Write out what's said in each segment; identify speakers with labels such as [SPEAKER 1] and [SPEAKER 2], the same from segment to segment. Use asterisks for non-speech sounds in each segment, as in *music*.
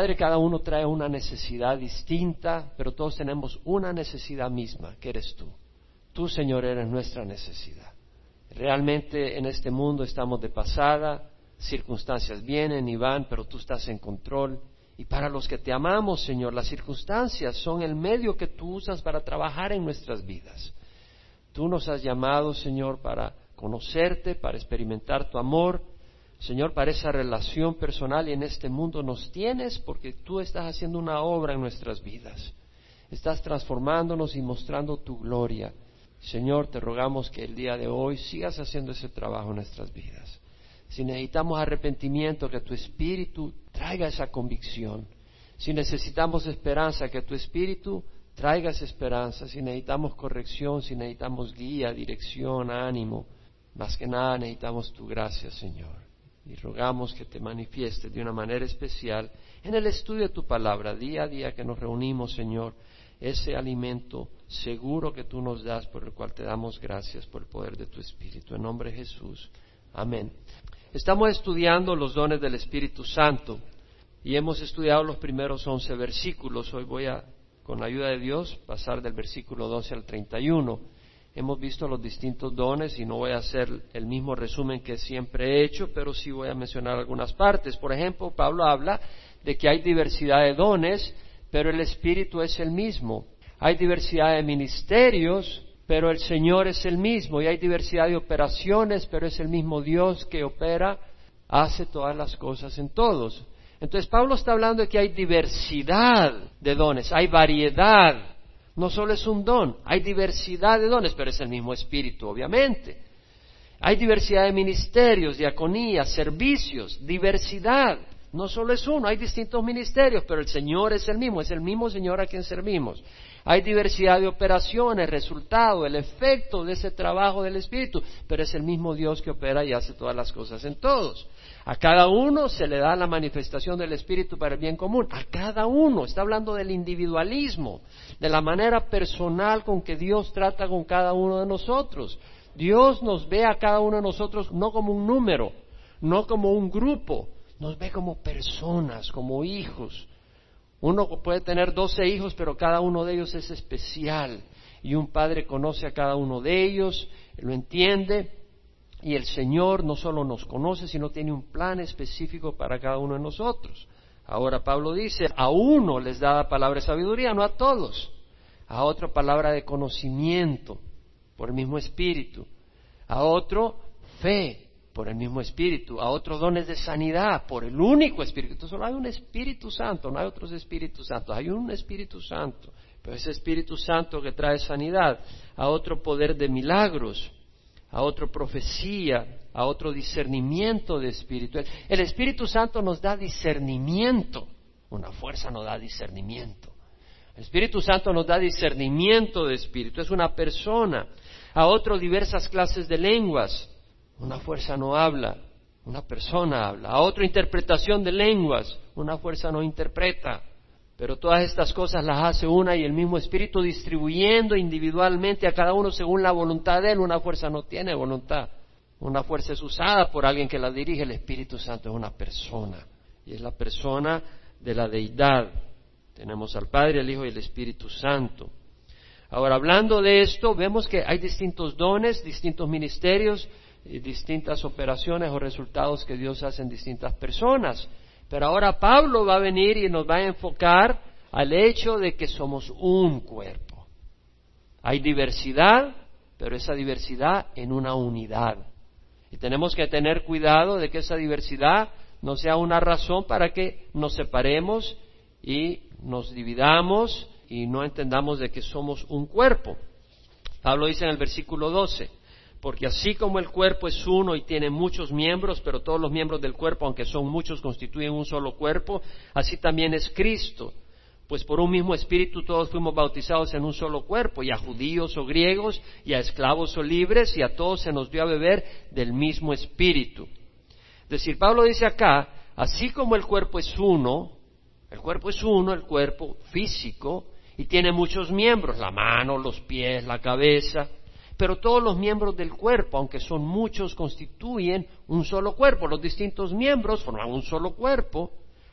[SPEAKER 1] Padre, cada uno trae una necesidad distinta, pero todos tenemos una necesidad misma, que eres tú. Tú, Señor, eres nuestra necesidad. Realmente en este mundo estamos de pasada, circunstancias vienen y van, pero tú estás en control. Y para los que te amamos, Señor, las circunstancias son el medio que tú usas para trabajar en nuestras vidas. Tú nos has llamado, Señor, para conocerte, para experimentar tu amor, Señor, para esa relación personal y en este mundo nos tienes porque tú estás haciendo una obra en nuestras vidas. Estás transformándonos y mostrando tu gloria. Señor, te rogamos que el día de hoy sigas haciendo ese trabajo en nuestras vidas. Si necesitamos arrepentimiento, que tu espíritu traiga esa convicción. Si necesitamos esperanza, que tu espíritu traiga esa esperanza. Si necesitamos corrección, si necesitamos guía, dirección, ánimo, más que nada necesitamos tu gracia, Señor y rogamos que te manifiestes de una manera especial en el estudio de tu palabra, día a día que nos reunimos, Señor, ese alimento seguro que tú nos das, por el cual te damos gracias por el poder de tu Espíritu. En nombre de Jesús. Amén. Estamos estudiando los dones del Espíritu Santo y hemos estudiado los primeros once versículos. Hoy voy a, con la ayuda de Dios, pasar del versículo 12 al 31 hemos visto los distintos dones y no voy a hacer el mismo resumen que siempre he hecho, pero sí voy a mencionar algunas partes. Por ejemplo, Pablo habla de que hay diversidad de dones, pero el Espíritu es el mismo. Hay diversidad de ministerios, pero el Señor es el mismo. Y hay diversidad de operaciones, pero es el mismo Dios que opera, hace todas las cosas en todos. Entonces Pablo está hablando de que hay diversidad de dones, hay variedad no solo es un don, hay diversidad de dones, pero es el mismo espíritu, obviamente. Hay diversidad de ministerios, diaconías, servicios, diversidad. No solo es uno, hay distintos ministerios, pero el Señor es el mismo, es el mismo Señor a quien servimos. Hay diversidad de operaciones, resultado, el efecto de ese trabajo del Espíritu, pero es el mismo Dios que opera y hace todas las cosas en todos. A cada uno se le da la manifestación del Espíritu para el bien común. A cada uno. Está hablando del individualismo, de la manera personal con que Dios trata con cada uno de nosotros. Dios nos ve a cada uno de nosotros no como un número, no como un grupo, nos ve como personas, como hijos. Uno puede tener doce hijos, pero cada uno de ellos es especial. Y un padre conoce a cada uno de ellos, lo entiende y el Señor no solo nos conoce, sino tiene un plan específico para cada uno de nosotros. Ahora Pablo dice, a uno les da la palabra de sabiduría, no a todos. A otro palabra de conocimiento, por el mismo espíritu. A otro fe, por el mismo espíritu. A otro dones de sanidad, por el único espíritu. Solo hay un Espíritu Santo, no hay otros Espíritus Santos. Hay un Espíritu Santo. Pero ese Espíritu Santo que trae sanidad. A otro poder de milagros a otro profecía, a otro discernimiento de espíritu. El Espíritu Santo nos da discernimiento, una fuerza nos da discernimiento. El Espíritu Santo nos da discernimiento de espíritu, es una persona. A otro diversas clases de lenguas, una fuerza no habla, una persona habla. A otro interpretación de lenguas, una fuerza no interpreta. Pero todas estas cosas las hace una y el mismo Espíritu distribuyendo individualmente a cada uno según la voluntad de Él. Una fuerza no tiene voluntad. Una fuerza es usada por alguien que la dirige. El Espíritu Santo es una persona. Y es la persona de la deidad. Tenemos al Padre, el Hijo y el Espíritu Santo. Ahora, hablando de esto, vemos que hay distintos dones, distintos ministerios, y distintas operaciones o resultados que Dios hace en distintas personas. Pero ahora Pablo va a venir y nos va a enfocar al hecho de que somos un cuerpo. Hay diversidad, pero esa diversidad en una unidad. Y tenemos que tener cuidado de que esa diversidad no sea una razón para que nos separemos y nos dividamos y no entendamos de que somos un cuerpo. Pablo dice en el versículo 12, porque así como el cuerpo es uno y tiene muchos miembros, pero todos los miembros del cuerpo, aunque son muchos, constituyen un solo cuerpo, así también es Cristo. Pues por un mismo espíritu todos fuimos bautizados en un solo cuerpo, y a judíos o griegos, y a esclavos o libres, y a todos se nos dio a beber del mismo espíritu. Es decir, Pablo dice acá, así como el cuerpo es uno, el cuerpo es uno, el cuerpo físico, y tiene muchos miembros, la mano, los pies, la cabeza, pero todos los miembros del cuerpo, aunque son muchos, constituyen un solo cuerpo. Los distintos miembros forman un solo cuerpo,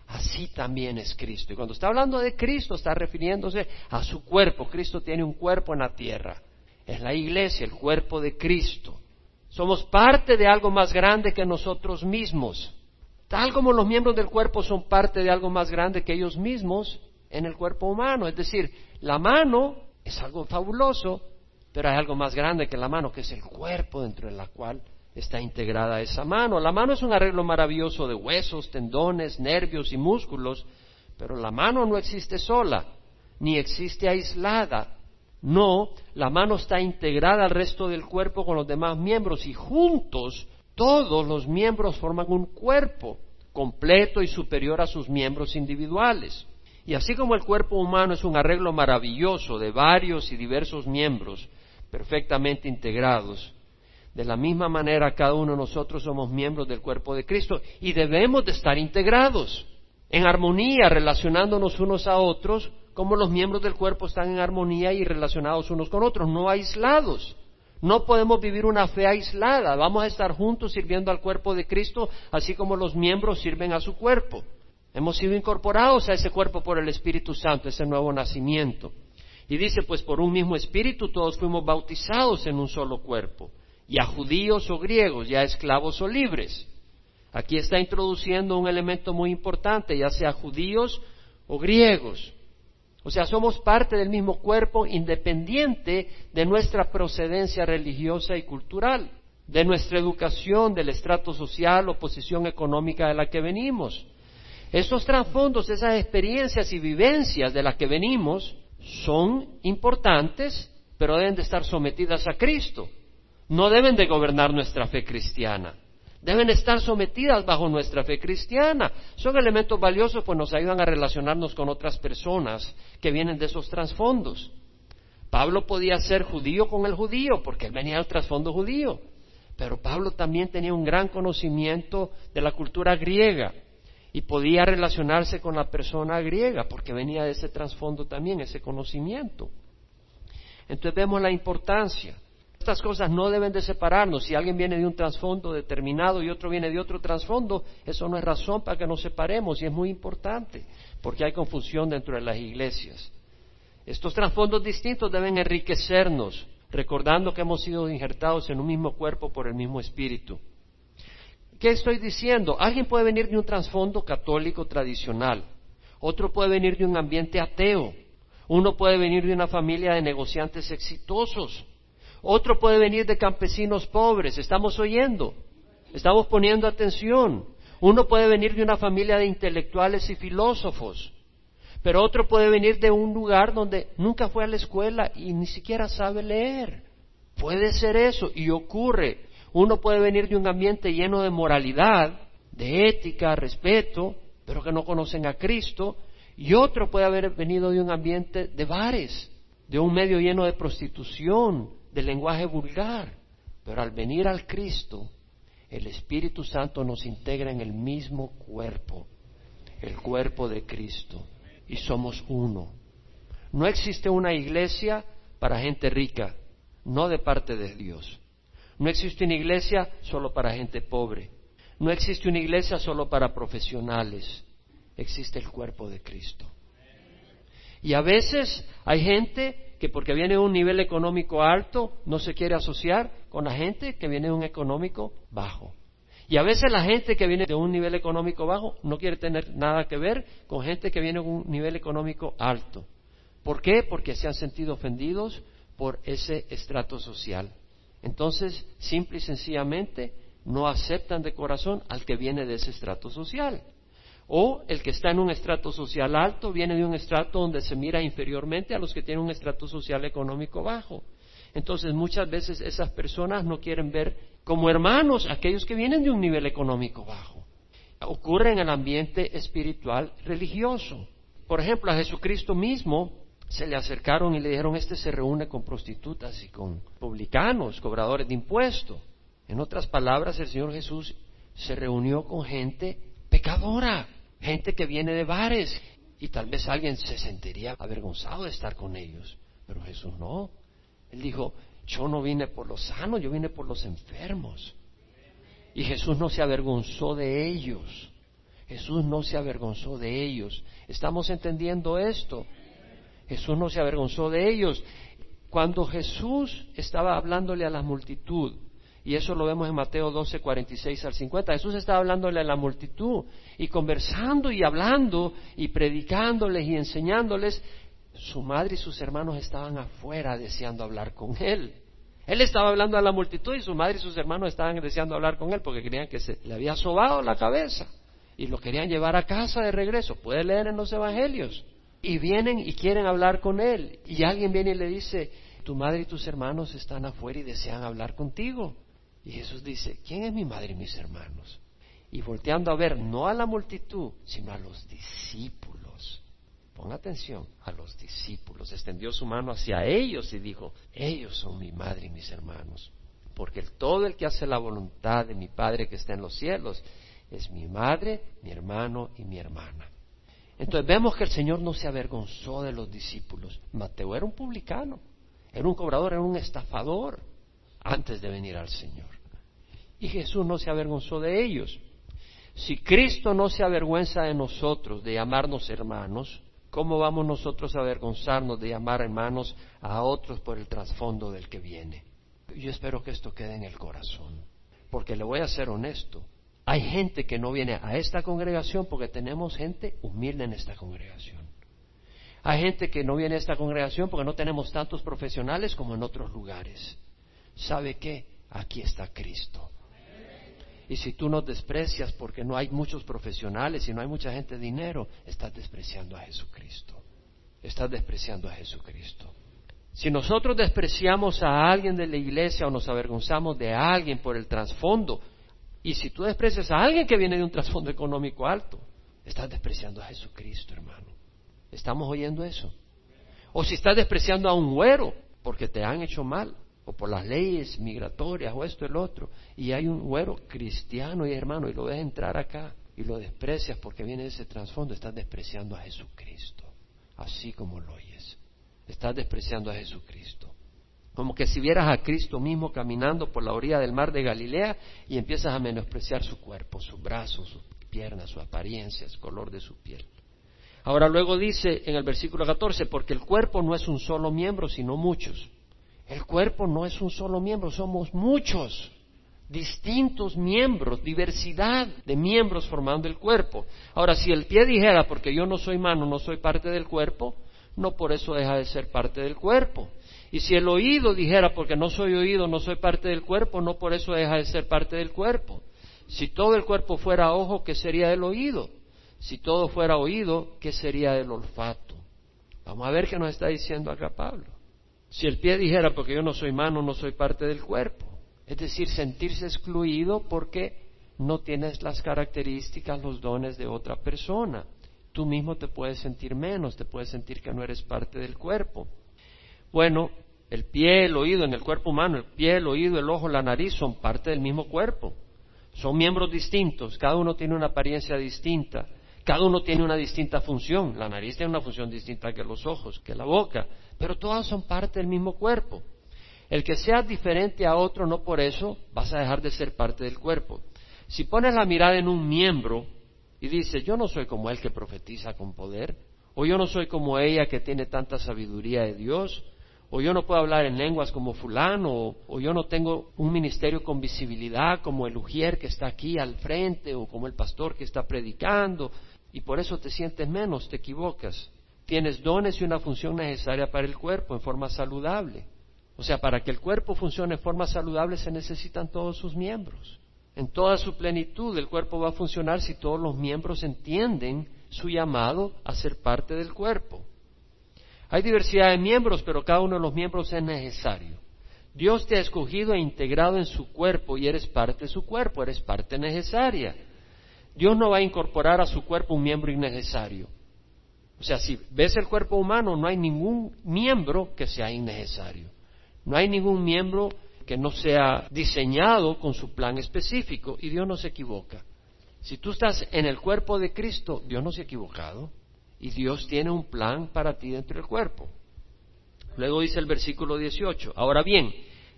[SPEAKER 1] así también es Cristo. Y cuando está hablando de Cristo, está refiriéndose a su cuerpo. Cristo tiene un cuerpo en la tierra. Es la iglesia, el cuerpo de Cristo. Somos parte de algo más grande que nosotros mismos. Tal como los miembros del cuerpo son parte de algo más grande que ellos mismos en el cuerpo humano. Es decir, la mano es algo fabuloso, pero hay algo más grande que la mano, que es el cuerpo dentro de la cual está integrada esa mano. La mano es un arreglo maravilloso de huesos, tendones, nervios y músculos, pero la mano no existe sola, ni existe aislada. No, la mano está integrada al resto del cuerpo con los demás miembros y juntos todos los miembros forman un cuerpo completo y superior a sus miembros individuales. Y así como el cuerpo humano es un arreglo maravilloso de varios y diversos miembros perfectamente integrados, de la misma manera, cada uno de nosotros somos miembros del cuerpo de Cristo y debemos de estar integrados, en armonía, relacionándonos unos a otros, como los miembros del cuerpo están en armonía y relacionados unos con otros, no aislados. No podemos vivir una fe aislada, vamos a estar juntos sirviendo al cuerpo de Cristo, así como los miembros sirven a su cuerpo. Hemos sido incorporados a ese cuerpo por el Espíritu Santo, ese nuevo nacimiento. Y dice, pues por un mismo Espíritu todos fuimos bautizados en un solo cuerpo y a judíos o griegos, ya esclavos o libres. Aquí está introduciendo un elemento muy importante, ya sea judíos o griegos. O sea, somos parte del mismo cuerpo independiente de nuestra procedencia religiosa y cultural, de nuestra educación, del estrato social o posición económica de la que venimos. Estos trasfondos, esas experiencias y vivencias de las que venimos son importantes, pero deben de estar sometidas a Cristo no deben de gobernar nuestra fe cristiana. Deben estar sometidas bajo nuestra fe cristiana. Son elementos valiosos pues nos ayudan a relacionarnos con otras personas que vienen de esos trasfondos. Pablo podía ser judío con el judío porque él venía del trasfondo judío. Pero Pablo también tenía un gran conocimiento de la cultura griega y podía relacionarse con la persona griega porque venía de ese trasfondo también, ese conocimiento. Entonces vemos la importancia estas cosas no deben de separarnos. Si alguien viene de un trasfondo determinado y otro viene de otro trasfondo, eso no es razón para que nos separemos y es muy importante porque hay confusión dentro de las iglesias. Estos trasfondos distintos deben enriquecernos, recordando que hemos sido injertados en un mismo cuerpo por el mismo espíritu. ¿Qué estoy diciendo? Alguien puede venir de un trasfondo católico tradicional, otro puede venir de un ambiente ateo, uno puede venir de una familia de negociantes exitosos, otro puede venir de campesinos pobres, estamos oyendo, estamos poniendo atención. Uno puede venir de una familia de intelectuales y filósofos, pero otro puede venir de un lugar donde nunca fue a la escuela y ni siquiera sabe leer. Puede ser eso y ocurre. Uno puede venir de un ambiente lleno de moralidad, de ética, respeto, pero que no conocen a Cristo, y otro puede haber venido de un ambiente de bares, de un medio lleno de prostitución, del lenguaje vulgar, pero al venir al Cristo, el Espíritu Santo nos integra en el mismo cuerpo, el cuerpo de Cristo, y somos uno. No existe una iglesia para gente rica, no de parte de Dios. No existe una iglesia solo para gente pobre. No existe una iglesia solo para profesionales. Existe el cuerpo de Cristo. Y a veces hay gente que porque viene de un nivel económico alto no se quiere asociar con la gente que viene de un económico bajo. Y a veces la gente que viene de un nivel económico bajo no quiere tener nada que ver con gente que viene de un nivel económico alto. ¿Por qué? Porque se han sentido ofendidos por ese estrato social. Entonces, simple y sencillamente, no aceptan de corazón al que viene de ese estrato social. O el que está en un estrato social alto viene de un estrato donde se mira inferiormente a los que tienen un estrato social económico bajo. Entonces muchas veces esas personas no quieren ver como hermanos aquellos que vienen de un nivel económico bajo. Ocurre en el ambiente espiritual religioso. Por ejemplo, a Jesucristo mismo se le acercaron y le dijeron, este se reúne con prostitutas y con publicanos, cobradores de impuestos. En otras palabras, el Señor Jesús se reunió con gente pecadora gente que viene de bares y tal vez alguien se sentiría avergonzado de estar con ellos, pero Jesús no. Él dijo, yo no vine por los sanos, yo vine por los enfermos. Y Jesús no se avergonzó de ellos. Jesús no se avergonzó de ellos. ¿Estamos entendiendo esto? Jesús no se avergonzó de ellos. Cuando Jesús estaba hablándole a la multitud, y eso lo vemos en Mateo 12, 46 al 50. Jesús estaba hablándole a la multitud y conversando y hablando y predicándoles y enseñándoles. Su madre y sus hermanos estaban afuera deseando hablar con él. Él estaba hablando a la multitud y su madre y sus hermanos estaban deseando hablar con él porque creían que se le había sobado la cabeza y lo querían llevar a casa de regreso. Puede leer en los evangelios. Y vienen y quieren hablar con él. Y alguien viene y le dice, tu madre y tus hermanos están afuera y desean hablar contigo. Y Jesús dice, ¿quién es mi madre y mis hermanos? Y volteando a ver no a la multitud, sino a los discípulos. Pon atención, a los discípulos. Extendió su mano hacia ellos y dijo, ellos son mi madre y mis hermanos. Porque todo el que hace la voluntad de mi Padre que está en los cielos es mi madre, mi hermano y mi hermana. Entonces vemos que el Señor no se avergonzó de los discípulos. Mateo era un publicano, era un cobrador, era un estafador antes de venir al Señor. Y Jesús no se avergonzó de ellos. Si Cristo no se avergüenza de nosotros, de llamarnos hermanos, ¿cómo vamos nosotros a avergonzarnos de llamar hermanos a otros por el trasfondo del que viene? Yo espero que esto quede en el corazón, porque le voy a ser honesto. Hay gente que no viene a esta congregación porque tenemos gente humilde en esta congregación. Hay gente que no viene a esta congregación porque no tenemos tantos profesionales como en otros lugares. ¿Sabe qué? Aquí está Cristo. Y si tú nos desprecias porque no hay muchos profesionales y no hay mucha gente de dinero, estás despreciando a Jesucristo. Estás despreciando a Jesucristo. Si nosotros despreciamos a alguien de la iglesia o nos avergonzamos de alguien por el trasfondo, y si tú desprecias a alguien que viene de un trasfondo económico alto, estás despreciando a Jesucristo, hermano. ¿Estamos oyendo eso? O si estás despreciando a un güero porque te han hecho mal, o por las leyes migratorias o esto el otro, y hay un güero cristiano y hermano y lo ves entrar acá y lo desprecias porque viene de ese trasfondo, estás despreciando a Jesucristo, así como lo oyes. Estás despreciando a Jesucristo. Como que si vieras a Cristo mismo caminando por la orilla del mar de Galilea y empiezas a menospreciar su cuerpo, sus brazos, sus piernas, su apariencia, el color de su piel. Ahora luego dice en el versículo 14, porque el cuerpo no es un solo miembro, sino muchos. El cuerpo no es un solo miembro, somos muchos, distintos miembros, diversidad de miembros formando el cuerpo. Ahora, si el pie dijera, porque yo no soy mano, no soy parte del cuerpo, no por eso deja de ser parte del cuerpo. Y si el oído dijera, porque no soy oído, no soy parte del cuerpo, no por eso deja de ser parte del cuerpo. Si todo el cuerpo fuera ojo, ¿qué sería del oído? Si todo fuera oído, ¿qué sería del olfato? Vamos a ver qué nos está diciendo acá Pablo. Si el pie dijera, porque yo no soy mano, no soy parte del cuerpo, es decir, sentirse excluido porque no tienes las características, los dones de otra persona. Tú mismo te puedes sentir menos, te puedes sentir que no eres parte del cuerpo. Bueno, el pie, el oído en el cuerpo humano, el pie, el oído, el ojo, la nariz son parte del mismo cuerpo. Son miembros distintos, cada uno tiene una apariencia distinta, cada uno tiene una distinta función. La nariz tiene una función distinta que los ojos, que la boca pero todas son parte del mismo cuerpo. El que seas diferente a otro, no por eso vas a dejar de ser parte del cuerpo. Si pones la mirada en un miembro y dices, yo no soy como él que profetiza con poder, o yo no soy como ella que tiene tanta sabiduría de Dios, o yo no puedo hablar en lenguas como fulano, o, yo no tengo un ministerio con visibilidad como el ujier que está aquí al frente, o como el pastor que está predicando, y por eso te sientes menos, te equivocas. Tienes dones y una función necesaria para el cuerpo en forma saludable. O sea, para que el cuerpo funcione en forma saludable se necesitan todos sus miembros. En toda su plenitud el cuerpo va a funcionar si todos los miembros entienden su llamado a ser parte del cuerpo. Hay diversidad de miembros, pero cada uno de los miembros es necesario. Dios te ha escogido e integrado en su cuerpo y eres parte de su cuerpo, eres parte necesaria. Dios no va a incorporar a su cuerpo un miembro innecesario. O sea, si ves el cuerpo humano, no hay ningún miembro que sea innecesario. No hay ningún miembro que no sea diseñado con su plan específico y Dios no se equivoca. Si tú estás en el cuerpo de Cristo, Dios no se ha equivocado y Dios tiene un plan para ti dentro del cuerpo. Luego dice el versículo 18, ahora bien,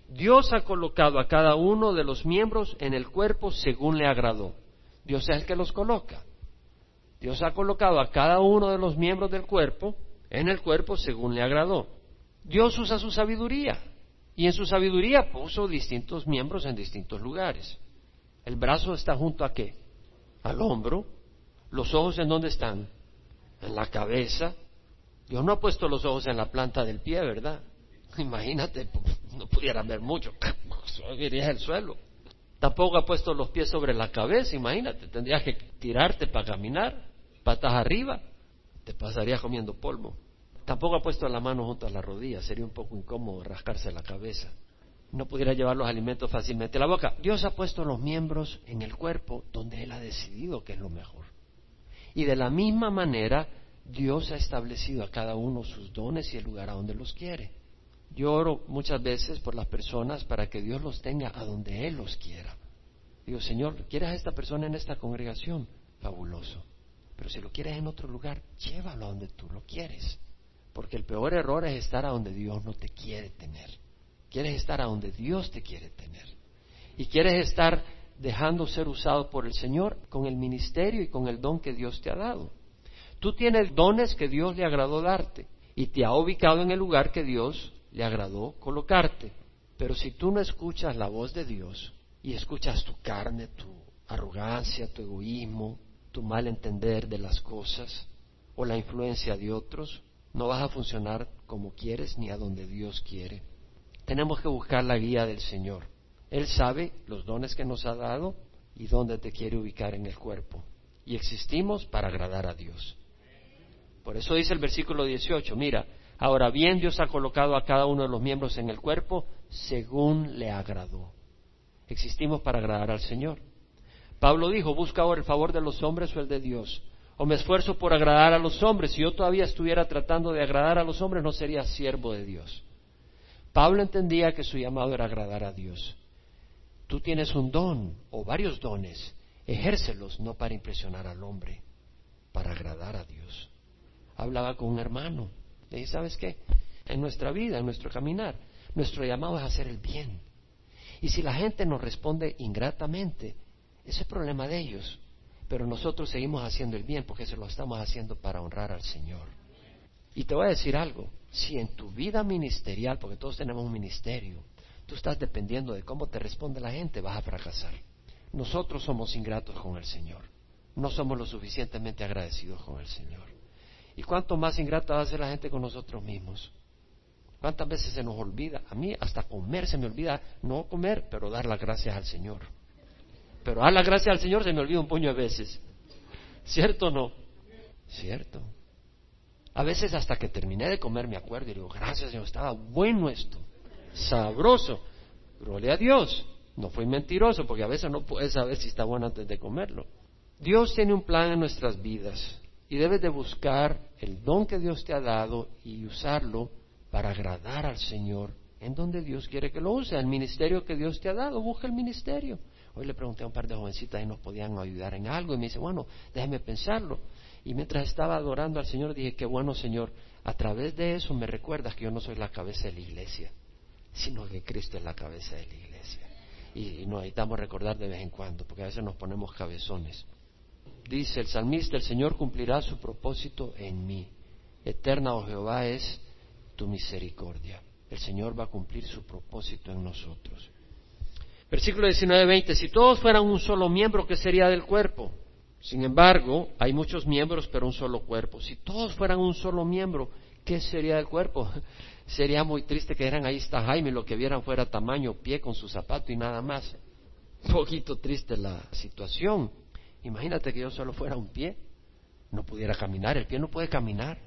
[SPEAKER 1] Dios ha colocado a cada uno de los miembros en el cuerpo según le agradó. Dios es el que los coloca. Dios ha colocado a cada uno de los miembros del cuerpo en el cuerpo según le agradó. Dios usa su sabiduría y en su sabiduría puso distintos miembros en distintos lugares. El brazo está junto a qué? Al hombro. Los ojos en dónde están? En la cabeza. Dios no ha puesto los ojos en la planta del pie, ¿verdad? Imagínate, no pudiera ver mucho, *laughs* irías el suelo. Tampoco ha puesto los pies sobre la cabeza, imagínate, tendrías que tirarte para caminar, patas arriba, te pasarías comiendo polvo. Tampoco ha puesto la mano junto a la rodilla, sería un poco incómodo rascarse la cabeza. No pudiera llevar los alimentos fácilmente a la boca. Dios ha puesto los miembros en el cuerpo donde Él ha decidido que es lo mejor. Y de la misma manera, Dios ha establecido a cada uno sus dones y el lugar a donde los quiere. Yo oro muchas veces por las personas para que Dios los tenga a donde Él los quiera. Digo, Señor, ¿quieres a esta persona en esta congregación? Fabuloso. Pero si lo quieres en otro lugar, llévalo a donde tú lo quieres. Porque el peor error es estar a donde Dios no te quiere tener. Quieres estar a donde Dios te quiere tener. Y quieres estar dejando ser usado por el Señor con el ministerio y con el don que Dios te ha dado. Tú tienes dones que Dios le agradó darte y te ha ubicado en el lugar que Dios le agradó colocarte. Pero si tú no escuchas la voz de Dios y escuchas tu carne, tu arrogancia, tu egoísmo, tu mal entender de las cosas o la influencia de otros, no vas a funcionar como quieres ni a donde Dios quiere. Tenemos que buscar la guía del Señor. Él sabe los dones que nos ha dado y dónde te quiere ubicar en el cuerpo. Y existimos para agradar a Dios. Por eso dice el versículo 18, mira, Ahora bien, Dios ha colocado a cada uno de los miembros en el cuerpo según le agradó. Existimos para agradar al Señor. Pablo dijo, busca ahora el favor de los hombres o el de Dios. O me esfuerzo por agradar a los hombres. Si yo todavía estuviera tratando de agradar a los hombres, no sería siervo de Dios. Pablo entendía que su llamado era agradar a Dios. Tú tienes un don o varios dones. Ejércelos no para impresionar al hombre, para agradar a Dios. Hablaba con un hermano y ¿sabes qué? En nuestra vida, en nuestro caminar, nuestro llamado es hacer el bien. Y si la gente nos responde ingratamente, ese es problema de ellos. Pero nosotros seguimos haciendo el bien porque se lo estamos haciendo para honrar al Señor. Y te voy a decir algo, si en tu vida ministerial, porque todos tenemos un ministerio, tú estás dependiendo de cómo te responde la gente, vas a fracasar. Nosotros somos ingratos con el Señor. No somos lo suficientemente agradecidos con el Señor. ¿Y cuánto más ingrata va a ser la gente con nosotros mismos? ¿Cuántas veces se nos olvida? A mí hasta comer se me olvida, no comer, pero dar las gracias al Señor. Pero dar las gracias al Señor se me olvida un puño de veces. ¿Cierto o no? Cierto. A veces hasta que terminé de comer me acuerdo y digo, gracias Señor, estaba bueno esto, sabroso. Gloria a Dios. No fui mentiroso porque a veces no puedes saber si está bueno antes de comerlo. Dios tiene un plan en nuestras vidas y debes de buscar el don que Dios te ha dado y usarlo para agradar al Señor en donde Dios quiere que lo use, el ministerio que Dios te ha dado, busca el ministerio. Hoy le pregunté a un par de jovencitas y nos podían ayudar en algo y me dice, bueno, déjeme pensarlo. Y mientras estaba adorando al Señor dije, qué bueno Señor, a través de eso me recuerdas que yo no soy la cabeza de la iglesia, sino que Cristo es la cabeza de la iglesia. Y, nos necesitamos recordar de vez en cuando, porque a veces nos ponemos cabezones. Dice el salmista, el Señor cumplirá su propósito en mí. Eterna, oh Jehová, es tu misericordia. El Señor va a cumplir su propósito en nosotros. Versículo 19-20, si todos fueran un solo miembro, ¿qué sería del cuerpo? Sin embargo, hay muchos miembros, pero un solo cuerpo. Si todos fueran un solo miembro, ¿qué sería del cuerpo? *laughs* Sería muy triste que eran ahí está Jaime, lo que vieran fuera tamaño, pie con su zapato y nada más. Un poquito triste la situación. Imagínate que yo solo fuera un pie, no pudiera caminar, el pie no puede caminar.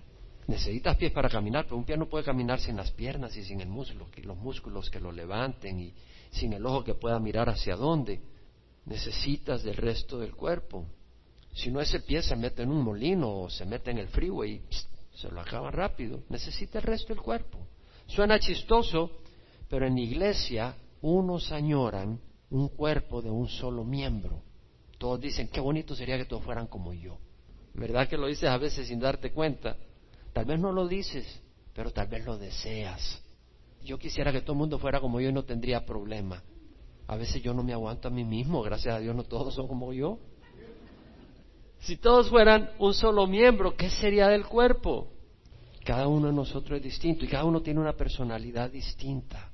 [SPEAKER 1] Necesitas pies para caminar, pero un pie no puede caminar sin las piernas y sin el los músculos que lo levanten y sin el ojo que pueda mirar hacia dónde. Necesitas del resto del cuerpo. Si no, ese pie se mete en un molino o se mete en el freeway y se lo acaba rápido. Necesita el resto del cuerpo. Suena chistoso, pero en iglesia unos añoran un cuerpo de un solo miembro. Todos dicen, qué bonito sería que todos fueran como yo. ¿Verdad que lo dices a veces sin darte cuenta? Tal vez no lo dices, pero tal vez lo deseas. Yo quisiera que todo el mundo fuera como yo y no tendría problema. A veces yo no me aguanto a mí mismo, gracias a Dios no todos son como yo. Si todos fueran un solo miembro, ¿qué sería del cuerpo? Cada uno de nosotros es distinto y cada uno tiene una personalidad distinta.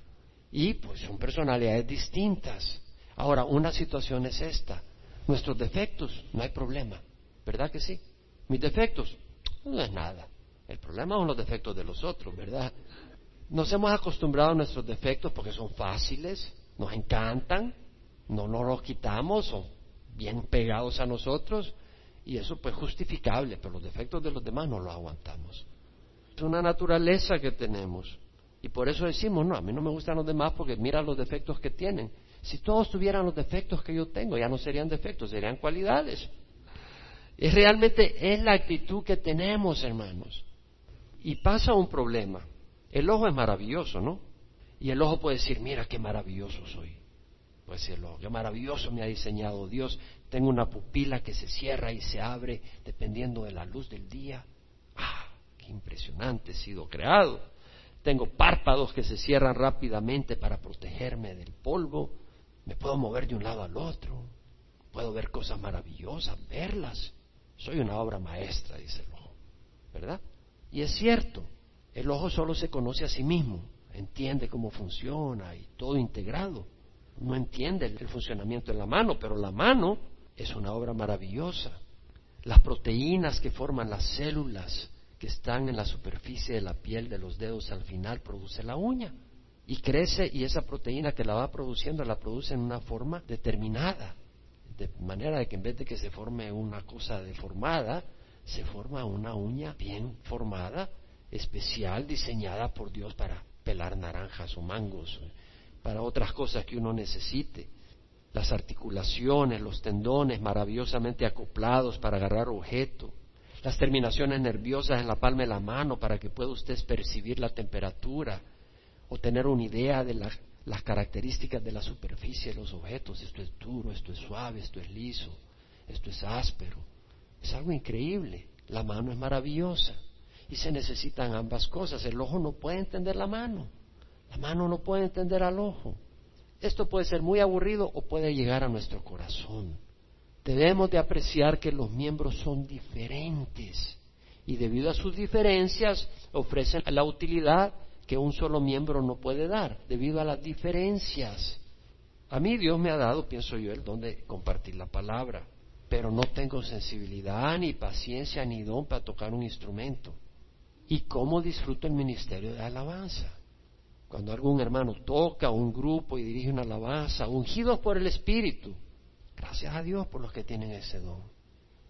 [SPEAKER 1] Y pues son personalidades distintas. Ahora, una situación es esta. Nuestros defectos, no hay problema. ¿Verdad que sí? Mis defectos, no es nada. El problema son los defectos de los otros, ¿verdad? Nos hemos acostumbrado a nuestros defectos porque son fáciles, nos encantan, no nos los quitamos, son bien pegados a nosotros y eso pues justificable, pero los defectos de los demás no los aguantamos. Es una naturaleza que tenemos y por eso decimos, no, a mí no me gustan los demás porque mira los defectos que tienen. Si todos tuvieran los defectos que yo tengo, ya no serían defectos, serían cualidades. Y realmente es la actitud que tenemos, hermanos. Y pasa un problema. El ojo es maravilloso, ¿no? Y el ojo puede decir, mira qué maravilloso soy. Puede decirlo, qué maravilloso me ha diseñado Dios. Tengo una pupila que se cierra y se abre dependiendo de la luz del día. ¡Ah! ¡Qué impresionante he sido creado! Tengo párpados que se cierran rápidamente para protegerme del polvo. Me puedo mover de un lado al otro. Puedo ver cosas maravillosas, verlas. Soy una obra maestra, dice el ojo. ¿Verdad? Y es cierto, el ojo solo se conoce a sí mismo, entiende cómo funciona y todo integrado. No entiende el funcionamiento de la mano, pero la mano es una obra maravillosa. Las proteínas que forman las células que están en la superficie de la piel de los dedos al final produce la uña. Y crece y esa proteína que la va produciendo la produce en una forma determinada. De manera de que en vez de que se forme una cosa deformada, se forma una uña bien formada, especial, diseñada por Dios para pelar naranjas o mangos, para otras cosas que uno necesite. Las articulaciones, los tendones maravillosamente acoplados para agarrar objeto, las terminaciones nerviosas en la palma de la mano para que pueda usted percibir la temperatura o tener una idea de las características de la superficie de los objetos. Esto es duro, esto es suave, esto es liso, esto es áspero. Es algo increíble. La mano es maravillosa y se necesitan ambas cosas. El ojo no puede entender la mano. La mano no puede entender al ojo. Esto puede ser muy aburrido o puede llegar a nuestro corazón. Debemos de apreciar que los miembros son diferentes y debido a sus diferencias ofrecen la utilidad que un solo miembro no puede dar, debido a las diferencias. A mí Dios me ha dado, pienso yo, el don de compartir la palabra pero no tengo sensibilidad, ni paciencia, ni don para tocar un instrumento. ¿Y cómo disfruto el ministerio de alabanza? Cuando algún hermano toca un grupo y dirige una alabanza, ungidos por el Espíritu, gracias a Dios por los que tienen ese don.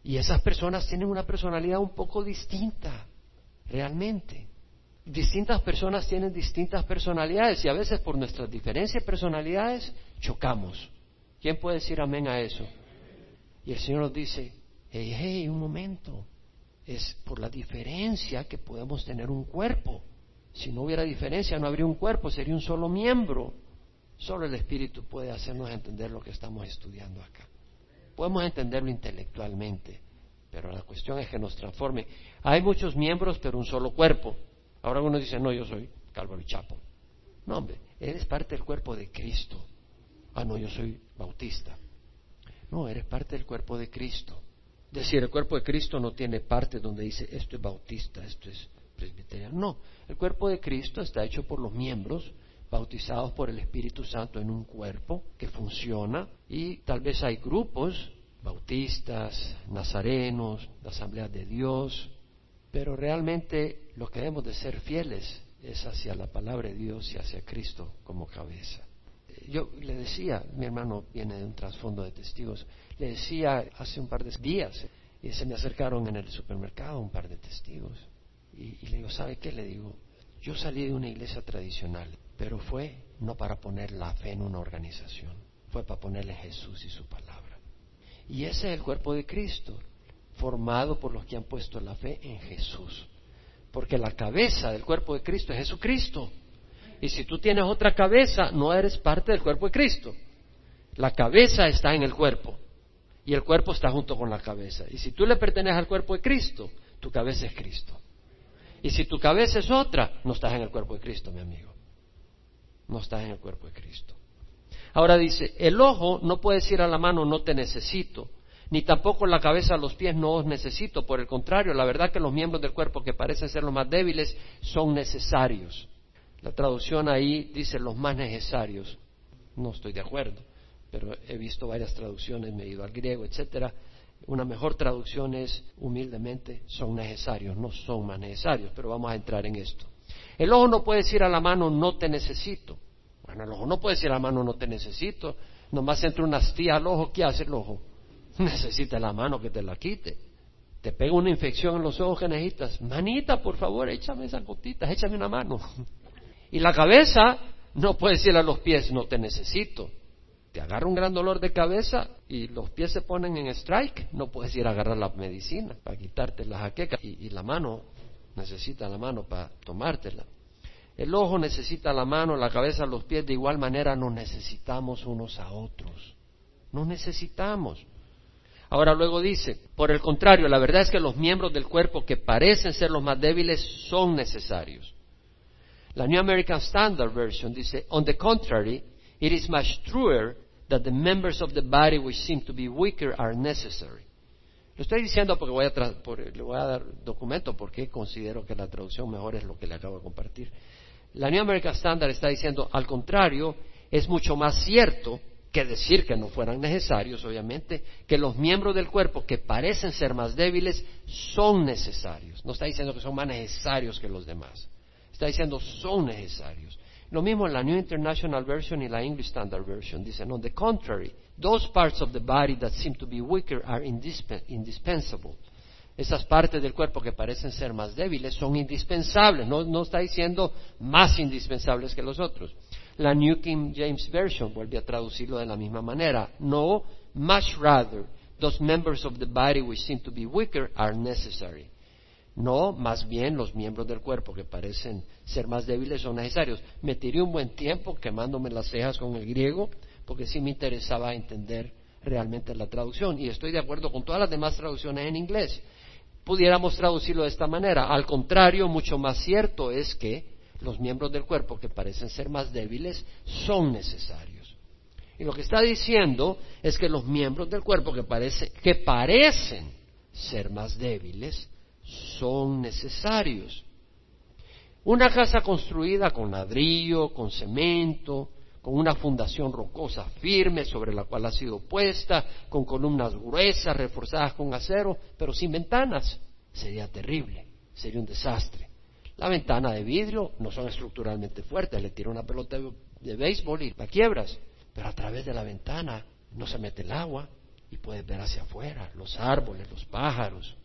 [SPEAKER 1] Y esas personas tienen una personalidad un poco distinta, realmente. Distintas personas tienen distintas personalidades y a veces por nuestras diferencias de personalidades chocamos. ¿Quién puede decir amén a eso? Y el Señor nos dice, hey, hey, un momento, es por la diferencia que podemos tener un cuerpo. Si no hubiera diferencia, no habría un cuerpo, sería un solo miembro. Solo el Espíritu puede hacernos entender lo que estamos estudiando acá. Podemos entenderlo intelectualmente, pero la cuestión es que nos transforme. Hay muchos miembros, pero un solo cuerpo. Ahora uno dice, no, yo soy Calvary Chapo. No, hombre, eres parte del cuerpo de Cristo. Ah, no, yo soy bautista. No, eres parte del cuerpo de Cristo. Es decir, el cuerpo de Cristo no tiene parte donde dice esto es bautista, esto es presbiteriano. No, el cuerpo de Cristo está hecho por los miembros bautizados por el Espíritu Santo en un cuerpo que funciona y tal vez hay grupos bautistas, nazarenos, de asambleas de Dios, pero realmente lo que debemos de ser fieles es hacia la palabra de Dios y hacia Cristo como cabeza yo le decía, mi hermano viene de un trasfondo de testigos, le decía hace un par de días, y se me acercaron en el supermercado un par de testigos, y, le digo, ¿sabe qué? Le digo, yo salí de una iglesia tradicional, pero fue no para poner la fe en una organización, fue para ponerle Jesús y su palabra. Y ese es el cuerpo de Cristo, formado por los que han puesto la fe en Jesús. Porque la cabeza del cuerpo de Cristo es Jesucristo. Y si tú tienes otra cabeza, no eres parte del cuerpo de Cristo. La cabeza está en el cuerpo y el cuerpo está junto con la cabeza. Y si tú le perteneces al cuerpo de Cristo, tu cabeza es Cristo. Y si tu cabeza es otra, no estás en el cuerpo de Cristo, mi amigo. No estás en el cuerpo de Cristo. Ahora dice, el ojo no puede decir a la mano, no te necesito, ni tampoco la cabeza a los pies no os necesito. Por el contrario, la verdad que los miembros del cuerpo que parecen ser los más débiles son necesarios. La traducción ahí dice los más necesarios. No estoy de acuerdo, pero he visto varias traducciones, me he ido al griego, etcétera. Una mejor traducción es humildemente son necesarios, no son más necesarios, pero vamos a entrar en esto. El ojo no puede decir a la mano no te necesito. Bueno, el ojo no puede decir a la mano no te necesito. Nomás entra una astilla al ojo, ¿qué hace el ojo? *laughs* Necesita la mano que te la quite. Te pega una infección en los ojos que necesitas. Manita, por favor, échame esas gotitas, échame una mano. *laughs* Y la cabeza no puede decirle a los pies, no te necesito. Te agarra un gran dolor de cabeza y los pies se ponen en strike, no puedes ir a agarrar la medicina para quitarte la jaqueca y la mano necesita la mano para tomártela. El ojo necesita la mano, la cabeza, los pies, de igual manera nos necesitamos unos a otros. Nos necesitamos. Ahora luego dice, por el contrario, la verdad es que los miembros del cuerpo que parecen ser los más débiles son necesarios. La New American Standard Version dice, on the contrary, it is much truer that the members of the body which seem to be weaker are necessary. Lo estoy diciendo porque voy a le voy a dar documento porque considero que la traducción mejor es lo que le acabo de compartir. La New American Standard está diciendo, al contrario, es mucho más cierto que decir que no fueran necesarios, obviamente, que los miembros del cuerpo que parecen ser más débiles son necesarios. No está diciendo que son más necesarios que los demás. Está diciendo son necesarios. Lo mismo en la New International Version y la English Standard Version. Dicen, on the contrary, those parts of the body that seem to be weaker are indispensable. Esas partes del cuerpo que parecen ser más débiles son indispensables. No, no está diciendo más indispensables que los otros. La New King James Version vuelve a traducirlo de la misma manera. No, much rather, those members of the body which seem to be weaker are necessary. No, más bien los miembros del cuerpo que parecen ser más débiles son necesarios. Me tiré un buen tiempo quemándome las cejas con el griego porque sí me interesaba entender realmente la traducción y estoy de acuerdo con todas las demás traducciones en inglés. Pudiéramos traducirlo de esta manera. Al contrario, mucho más cierto es que los miembros del cuerpo que parecen ser más débiles son necesarios. Y lo que está diciendo es que los miembros del cuerpo que, que parecen ser más débiles son necesarios. Una casa construida con ladrillo, con cemento, con una fundación rocosa firme sobre la cual ha sido puesta, con columnas gruesas reforzadas con acero, pero sin ventanas, sería terrible, sería un desastre. La ventana de vidrio no son estructuralmente fuertes, le tira una pelota de, béisbol y la quiebras, pero a través de la ventana no se mete el agua y puedes ver hacia afuera los árboles, los pájaros.